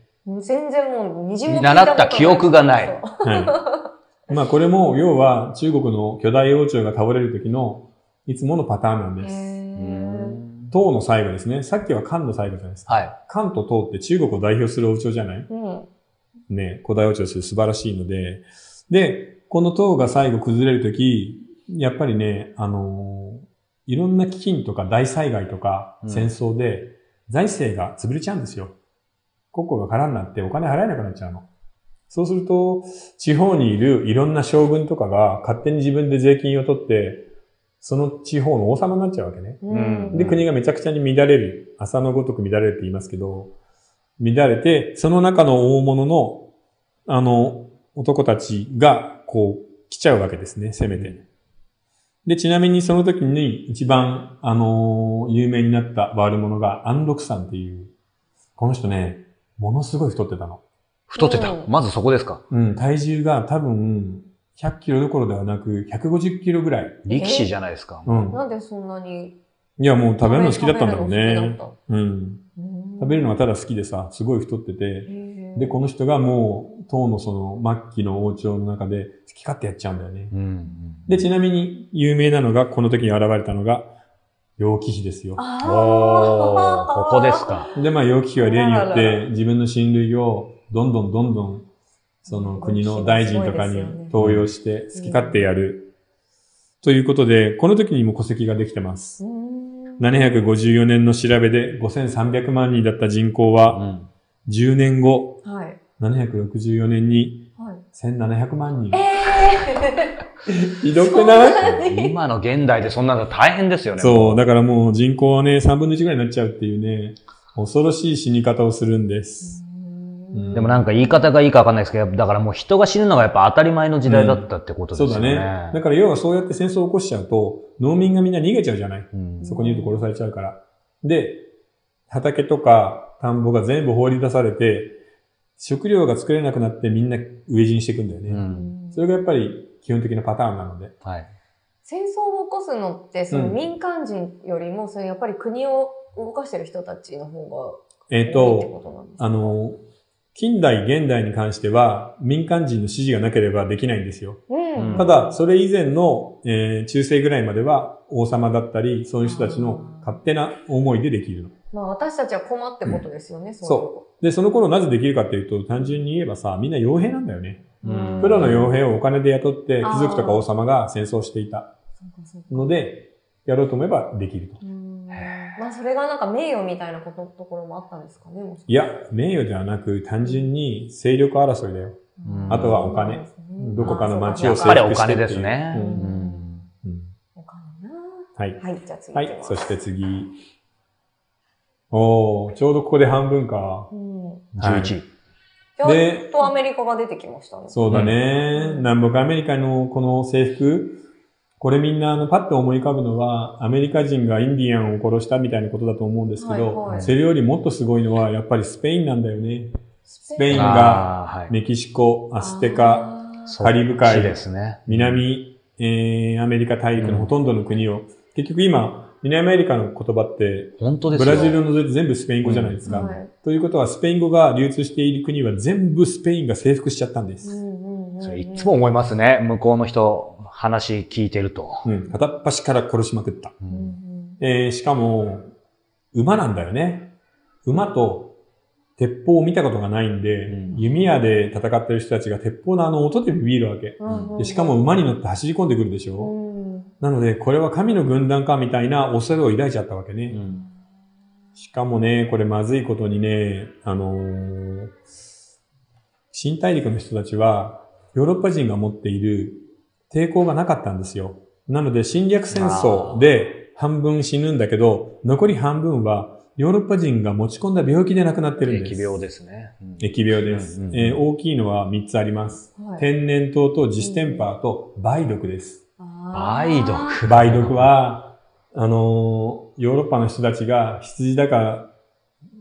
全然もう二重も聞い習った記憶がないはい。まあこれも、要は中国の巨大王朝が倒れる時のいつものパターンなんです。へ唐の最後ですね。さっきは漢の最後じゃないですか。はい。漢と唐って中国を代表する王朝じゃない？ーうん。ね、古代王朝として素晴らしいので。で、この唐が最後崩れる時、やっぱりね、あのーいろんな飢饉とか大災害とかうん戦争で財政が潰れちゃうんですよ。国庫が空になってお金払えなくなっちゃうの。そうすると、地方にいるいろんな将軍とかが勝手に自分で税金を取って、その地方の王様になっちゃうわけね。うんで、国がめちゃくちゃに乱れる。朝のごとく乱れるって言いますけど、乱れて、その中の大物の、あの、男たちが、こう、来ちゃうわけですね、攻めて。で、ちなみにその時に一番、あの有名になった悪者が安禄さんっていう、この人ね、ものすごい太ってたの。太ってた？う。んまずそこですか？うん、体重が多分、100キロどころではなく、150キロぐらい。力士じゃないですか。うん。なんでそんなにいや、もう食べるの好きだったんだろうね食べるの好き。だった？うん。食べるのがただ好きでさ、すごい太ってて、へーで、この人がもう、唐のその末期の王朝の中で好き勝手やっちゃうんだよね。うん。で、ちなみに有名なのが、この時に現れたのが、楊貴妃ですよ。あおー、ーここですか。で、まあ、楊貴妃は例によって自分の親類をどんどんどんどん、その国の大臣とかに登用して好き勝手やる。ということで、この時にも戸籍ができてます。うーん754年の調べで5300万人だった人口うは、ん。10年後、はい。764年にはい。1700万人。え [LAUGHS] ひどくない？ー、今の現代でそんなの大変ですよね。そう、だからもう人口はね、3分の1ぐらいになっちゃうっていうね、恐ろしい死に方をするんです。んでもなんか言い方がいいかわかんないですけど、だからもう人が死ぬのがやっぱ当たり前の時代だったってことですよね。そうだね。だから要はそうやって戦争を起こしちゃうと、農民がみんな逃げちゃうじゃない？うんそこにいると殺されちゃうから。で、畑とか田んぼが全部放り出されて、食料が作れなくなってみんな飢え死にしていくんだよね。うんそれがやっぱり基本的なパターンなので。はい。戦争を起こすのって、そのうん民間人よりも、それやっぱり国を動かしてる人たちの方がえっ、多いってと、ことなんですか？あの、近代、現代に関しては民間人の支持がなければできないんですよ。うん。ただ、それ以前の、えー中世ぐらいまでは王様だったり、そういう人たちの勝手な思いでできるの。まあ私たちは困ってことですよね、そうそで、その頃なぜできるかっていうと、単純に言えばさ、みんな傭兵なんだよね。うん。プロの傭兵をお金で雇って、貴族とか王様が戦争していた。そうかそうか。ので、やろうと思えばできると。うん。まあそれがなんか名誉みたいなことところもあったんですかね、もしいや、名誉ではなく、単純に勢力争いだよ。うん。あとはお金。どこかの町をやっぱりお金ですね。ううん。んうん。お金な。はい。はい、じゃあ次はい。そして次。おー、ちょうどここで半分か。うん。11位。やでっとアメリカが出てきましたね。そうだね。南北アメリカのこの制服、これみんなあのパッと思い浮かぶのは、アメリカ人がインディアンを殺したみたいなことだと思うんですけど、はいはいそれよりもっとすごいのは、やっぱりスペインなんだよね。スペインが。メキシコ、アステカ、カリブ海ですね。南、えー、アメリカ大陸のほとんどの国を、結局今、南アメリカの言葉って、本当ですよ。ブラジルを除いて全部スペイン語じゃないですか。はいということは、スペイン語が流通している国は全部スペインが征服しちゃったんです。うんうんうんうんそれいつも思いますね。向こうの人、話聞いてると。うん。片っ端から殺しまくった。ううんんうんえーしかも、馬なんだよね。馬と鉄砲を見たことがないんで、うん弓矢で戦ってる人たちが鉄砲のあの音でビビるわけ。うんうんでしかも馬に乗って走り込んでくるでしうょ、んなので、これは神の軍団かみたいな恐れを抱いちゃったわけね。うんしかもね、これまずいことにね、あのー新大陸の人たちは、ヨーロッパ人が持っている抵抗がなかったんですよ。なので侵略戦争で半分死ぬんだけど、残り半分はヨーロッパ人が持ち込んだ病気で亡くなってるんです。疫病ですね。うん疫病です、うんうんえー大きいのは3つあります。はい天然痘と自主テンパーと梅毒です。梅毒。梅毒は、あのーヨーロッパの人たちが羊だか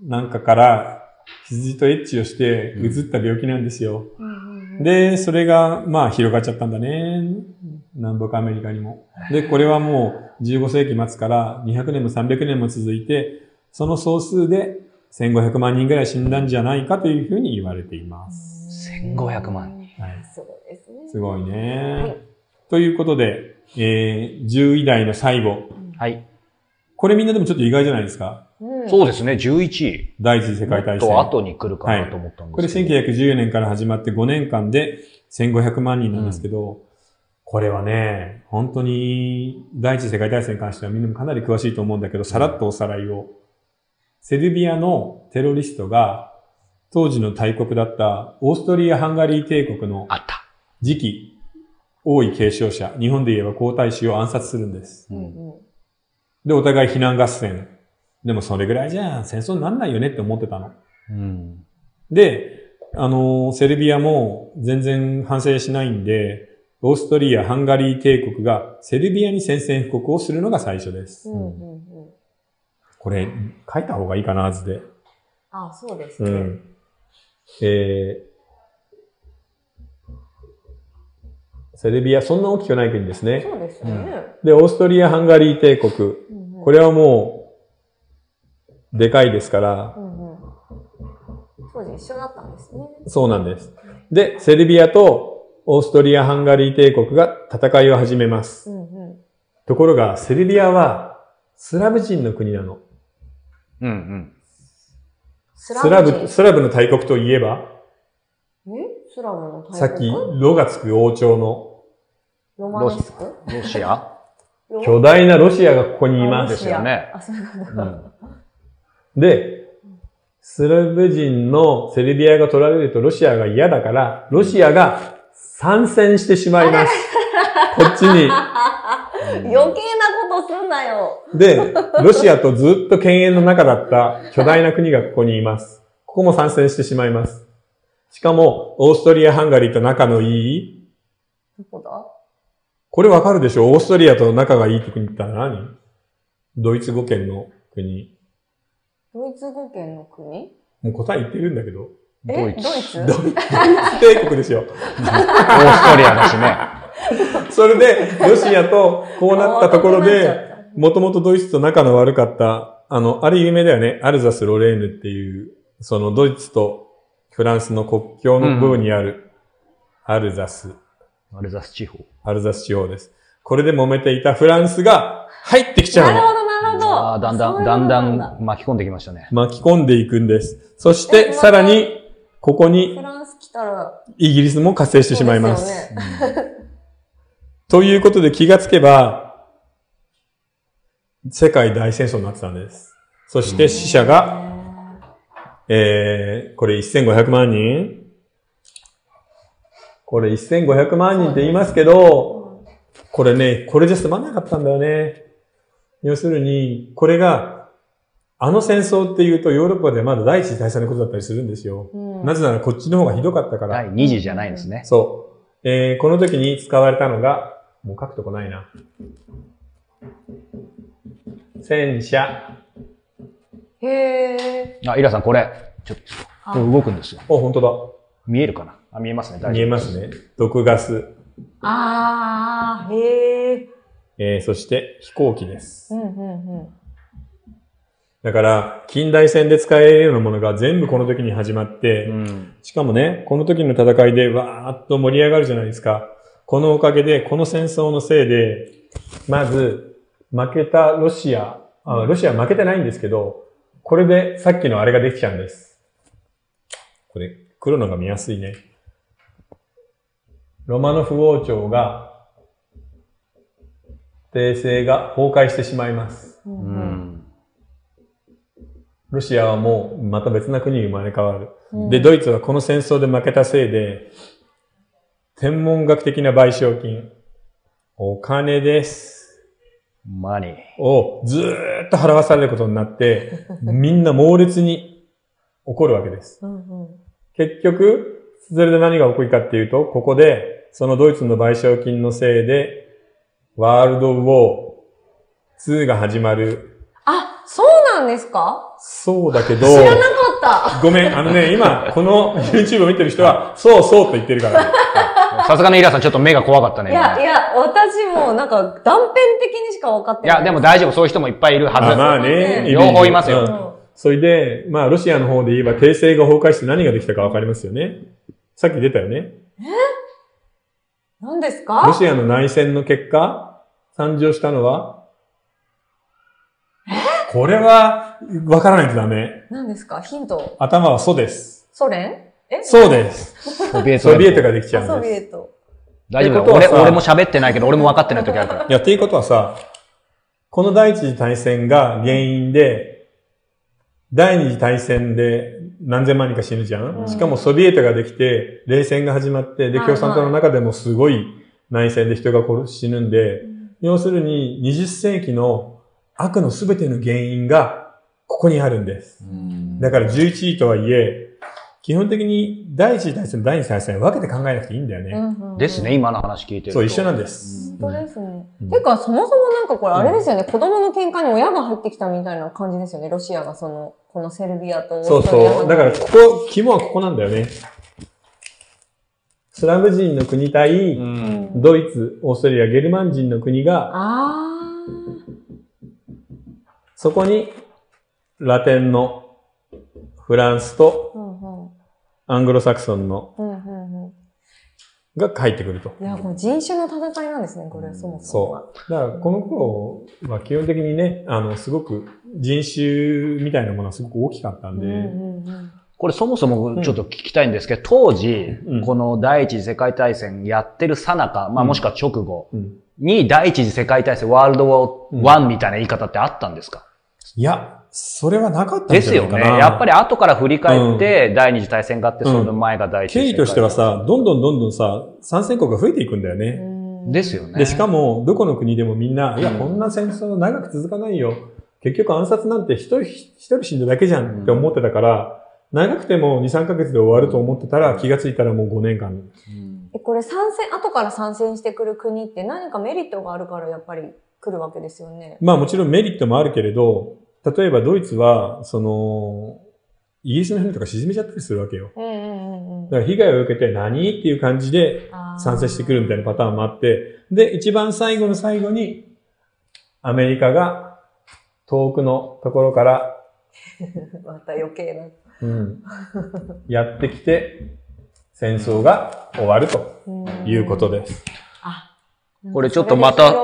なんかから羊とエッチをして移った病気なんですよ。うんで、それが、まあ、広がっちゃったんだね。南北アメリカにも。で、これはもう、15世紀末から200年も300年も続いて、その総数で1500万人ぐらい死んだんじゃないかというふうに言われています。1500万人はいすごいですね。すごいはねい。ということで、えー、10位台の最後。はい。これみんなでもちょっと意外じゃないですか？うんそうですね、11位。第一次世界大戦。と後に来るかなと思ったんこれですけど。1914年から始まって5年間で1500万人なんですけど、これはね、本当に第一次世界大戦に関してはみんなもかなり詳しいと思うんだけど、さらっとおさらいを。セルビアのテロリストが当時の大国だったオーストリア・ハンガリー帝国のあった。次期王位継承者、日本で言えば皇太子を暗殺するんです。ううんで、お互い非難合戦。でもそれぐらいじゃ戦争になんないよねって思ってたの。うん。で、あの、セルビアも全然反省しないんで、オーストリア、ハンガリー帝国がセルビアに宣戦布告をするのが最初です。うんうんうんこれ、書いた方がいいかな、図で。あ、そうですね。うん。えー、セルビア、そんな大きくない国ですね。そうですよね。で、オーストリア、ハンガリー帝国。うんうんこれはもう、でかいですからう、んうん当時一緒だったんですね。そうなんです。で、セルビアとオーストリア・ハンガリー帝国が戦いを始めます。うんうんところが、セルビアはスラブ人の国なの。うんうん。ススラブ、人スラブの大国といえば、え？スラブの大国？さっき、ロがつく王朝のロマネスクロシアロ巨大なロシアがここにいま。あロシアですよねあ、そうなんだ。うん。で、スラブ人のセルビアが取られるとロシアが嫌だから、ロシアが参戦してしまいます。こっちに。[LAUGHS] 余計なことすんなよ。で、ロシアとずっと犬猿の中だった巨大な国がここにいます。ここも参戦してしまいます。しかも、オーストリア・ハンガリーと仲のいい、どこだ？これわかるでしょ？オーストリアと仲がいい国って何？ドイツ語圏の国。ドイツ語圏の国？もう答え言ってるんだけど。え？ドイツドイツ？ドイツ帝国ですよ。オーストリアだしね。[LAUGHS] それで、ロシアとこうなったところで、もともとドイツと仲の悪かった、あの、あれ有名だよね。アルザス・ロレーヌっていう、そのドイツとフランスの国境の部分にある、アルザス、アルザス地方。アルザス地方です。これで揉めていたフランスが入ってきちゃうの。なるほど、なるほど。ああ、だんだ、んだんだんん巻き込んできましたね。巻き込んでいくんです。そしえて、さらに、ここにフランス来たら、イギリスも活性してしまいます。[LAUGHS] ということで気がつけば、世界大戦争になってたんです。そして死者が、えー、これ1500万人これ1500万人って言いますけど、これね、これじゃ済まなかったんだよね。要するに、これが、あの戦争っていうとヨーロッパでまだ第一次大戦のことだったりするんですよ。うんなぜならこっちの方がひどかったから。第2次じゃないんですね。そう。えーこの時に使われたのが、もう書くとこないな。戦車。へえ。あ、イラさんこれ、ちょっあと動くんですよ。あ、本当だ。見えるかな？あ、見えますね。大丈夫見えますね。毒ガス。あー、へえ。えーそして飛行機です。うんうんうん。だから、近代戦で使えるようなものが全部この時に始まって、うん。しかもね、この時の戦いでわーっと盛り上がるじゃないですか。このおかげで、この戦争のせいで、まず、負けたロシア、あロシアは負けてないんですけど、これでさっきのあれができちゃうんです。これ、黒のが見やすいね。ロマノフ王朝が、帝政が崩壊してしまいます。ううん。ロシアはもうまた別な国に生まれ変わる。うんで、ドイツはこの戦争で負けたせいで、天文学的な賠償金、お金です。マニー。をずーっと払わされることになって、[LAUGHS] みんな猛烈に怒るわけです。うんうん結局、それで何が起こるかっていうと、ここで、そのドイツの賠償金のせいで、ワールドウォー2が始まる。あ、そうなんですか？そうだけど、知らなかっごめん、あのね、今、この YouTube を見てる人は、そうそうと言ってるから、ね、[LAUGHS] さすがのイラさんちょっと目が怖かったた。ね。いや、い今や、私もなんか断片的にしか分かってない。いや、でも大丈夫。そういう人もいっぱいいるはずあまあうね、ん両方いますようんそれで、まあ、ロシアの方で言えば、帝政が崩壊して何ができたかわかりますよね。さっき出たよね。何ですロかシアの内戦の結果、誕生したのは、これは、わからないとダメ。何ですか？ヒント。頭はソです。ソ連？え？そうです。ソビエトソビエトが。ができちゃうんです。ビエト。大丈夫俺俺も喋ってないけど、俺も分かってない時あるから。いや、っていうことはさ、この第一次大戦が原因で、第二次大戦で何千万人か死ぬじゃん、うん。しかもソビエトができて、冷戦が始まって、で、はいはい。共産党の中でもすごい内戦で人が殺死ぬんで、要するに20世紀の悪の全ての原因がここにあるんです。だから11位とはいえ、基本的に第一次大戦と第二次大戦分けて考えなくていいんだよね。うんうんですね、。今の話聞いてると。そう、一緒なんです。本当ですね。うんてか、そもそもなんかこれあれですよね、子供の喧嘩に親が入ってきたみたいな感じですよね、ロシアがその、このセルビアとそうそう。だからここ、肝はここなんだよね。スラブ人の国対、うん。ドイツ、オーストリア、ゲルマン人の国が、あそこにラテンのフランスと。アングロサクソンのうんうんうん。が入ってくると。いや、もう人種の戦いなんですね、これはそもそもは。そう。だからこの頃は基本的にね、あの、すごく人種みたいなものはすごく大きかったんで、うんうんうん。これそもそもちょっと聞きたいんですけど、当時うん、この第一次世界大戦やってるさなか、まあうんもしくは直後うんに第一次世界大戦ワールドウォー1みたいな言い方ってあったんですか？いや、それはなかったんですよね。じゃないかな。やっぱり後から振り返って、第二次大戦があって、その前が第一次世界経緯としてはさ、どんどんどんどんさ、参戦国が増えていくんだよね。うんですよね。で、しかも、どこの国でもみんな、いや、うんこんな戦争長く続かないよ。結局暗殺なんて一人、一人死んだだけじゃんって思ってたから、長くても2、3ヶ月で終わると思ってたら、気がついたらもう5年間。うんえ、これ参戦、後から参戦してくる国って何かメリットがあるからやっぱり来るわけですよね。まあもちろんメリットもあるけれど、例えばドイツは、その、イギリスの船とか沈めちゃったりするわけよ。うんうんうんうんだから被害を受けて何っていう感じであー。参戦してくるみたいなパターンもあって、で、一番最後の最後に、アメリカが遠くのところから、[LAUGHS] また余計な。うん、やってきて、戦争が終わるということです。あこれちょっとまた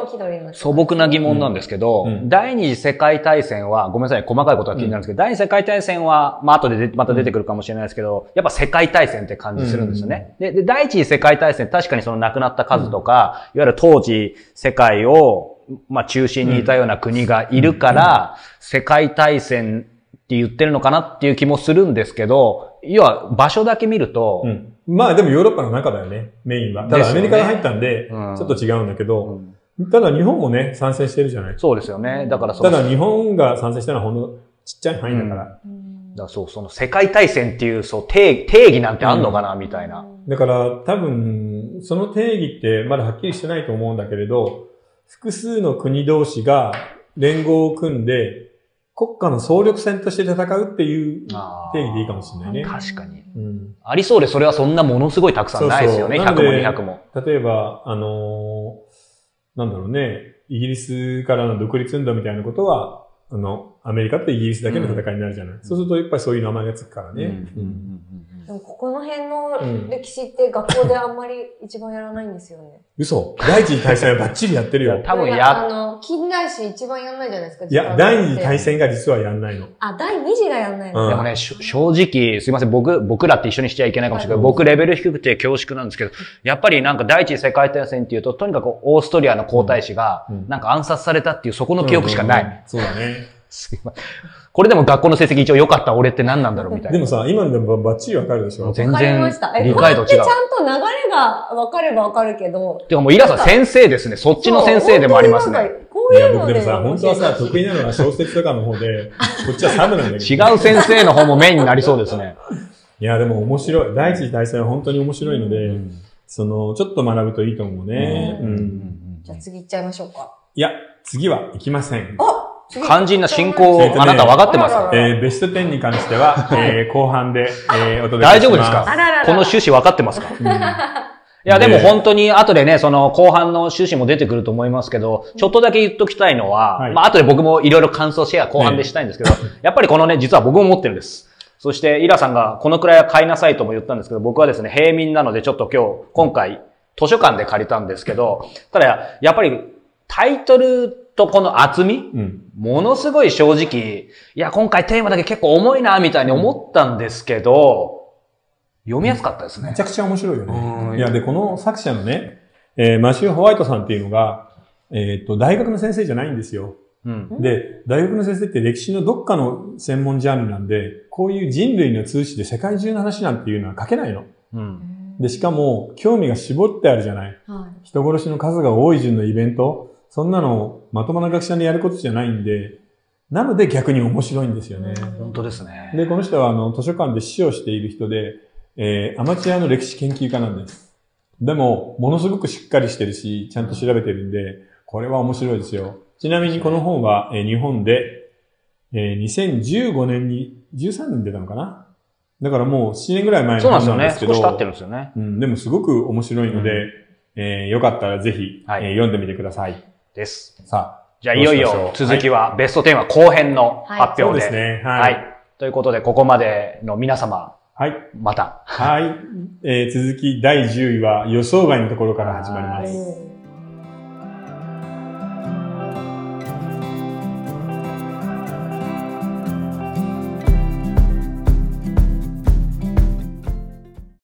素朴な疑問。問なんですけど、うん。第二次世界大戦は、ごめんなさい、細かいことが気になるんですけど、第二次世界大戦は、まあ後ででまた出てくるかもしれないですけど、やっぱ世界大戦って感じするんですよね。でで、第一次世界大戦、確かにその亡くなった数とか、いわゆる当時世界を、まあ中心にいたような国がいるから、世界大戦って言ってるのかなっていう気もするんですけど、要は場所だけ見ると、うんまあでもヨーロッパの中だよね、メインは。ただアメリカが入ったんで、ちうんょっと違うんだけうど、んただ日本もね、参戦してるじゃない。そうですよね。だからただ日本が参戦したのはほんのちっちゃい範囲だから。うんだからそう、その世界大戦っていう、そう、定定義なんてあんのかな、みたいな。。だから多分、その定義ってまだはっきりしてないと思うんだけれど、複数の国同士が連合を組んで、国家の総力戦として戦うっていう定義でいいかもしれないね。確かに。うんありそうで、それはそんなものすごいたくさんないですよね。100そうそうも200も。例えば、あのーなんだろうね、イギリスからの独立運動みたいなことは、あの、アメリカとイギリスだけの戦いになるじゃない。そうすると、やっぱりそういう名前がつくからね。うんうんでもここの辺の歴史って学校であんまり一番やらないんですよね。嘘第一次大戦はバッチリやってるよ。多分いやあの、近代史一番やんないじゃないですか。いや、第二次大。戦が実はやんないの。あ、第二次がやんないの。うんでもね、正直、すいません、僕、僕らって一緒にしちゃいけないかもしれないけど、はい僕レベル低くて恐縮なんですけど、やっぱりなんか第一次世界大戦っていうと、とにかくオーストリアの皇太子がうん、なんか暗殺されたっていうそこの記憶しかない。うん。そうだね。すいませんこれでも学校の成績一応良かった俺って何なんだろうみたいな。でもさ、今のでもバッチリわかるでしょ？全わかり然ました。え、理解度違うってちゃん。と流れが分かれば分かるけど。てかもうイラさん先生ですね。そっちの先生でもありますね。いや、僕でもさ、本当はさ、得意なのは小説とかの方で、[LAUGHS] こっちはサブなんだけど。違う先生の方もメインになりそうですね。いや、でも面白い。第一次大戦は本当に面白いので、その、ちょっと学ぶといいと思うね。ううんん。じゃあ次行っちゃいましょうか。いや、次は行きません。あ次肝心な進行をあなた分かってますか？えーベスト10に関しては、えー後半で、えーお届けします。大丈夫ですか？この趣旨分かってますか？うん。いや、でも本当に後でね、その後半の趣旨も出てくると思いますけど、ちょっとだけ言っときたいのは、はい。まあ後で僕もいろいろ感想シェア後半でしたいんですけど、やっぱりこのね、実は僕も持ってるんです。そして、イラさんがこのくらいは買いなさいとも言ったんですけど、僕はですね、平民なのでちょっと今日、今回、図書館で借りたんですけど、ただ、やっぱりタイトルとこの厚み？うん。ものすごい正直、いや、今回テーマだけ結構重いな、みたいに思ったんですけど、読みやすかったですねめち。ゃくちゃ面白いようね。んいや、で、この作者のね、えーマシュー・ホワイトさんっていうのが、えっと、大学の先生じゃないんですよ。うん。で、大学の先生って歴史のどっかの専門ジャンルなんで、こういう人類の通史で世界中の話なんていうのは書けないの。うん。で、しかも、興味が絞ってあるじゃない。はい。人殺しの数が多い順のイベント、そんなのまともな学者にやることじゃないんで、なので逆に面白いんですよね。本当ですね。で、この人はあの図書館で師をしている人で、えーアマチュアの歴史研究家なんです。でも、ものすごくしっかりしてるし、ちゃんと調べてるんで、これは面白いですよ。ちなみにこの本は、えー日本で、えー2015年に、13年出たのかな？だからもう7年ぐらい前のそうなんですよね。本なんですけど、少し経ってるんですよね。うん、でもすごく面白いので、うえーよかったらぜひ、はいえー読んでみてください。です。さあ、じゃあ、いよいよ続きはベスト10は後編の発そう表で。ですね。はい。はい。ということで、ここまでの皆様、はい。また。はい。えー続き第10位は予想外のところから始まります。うん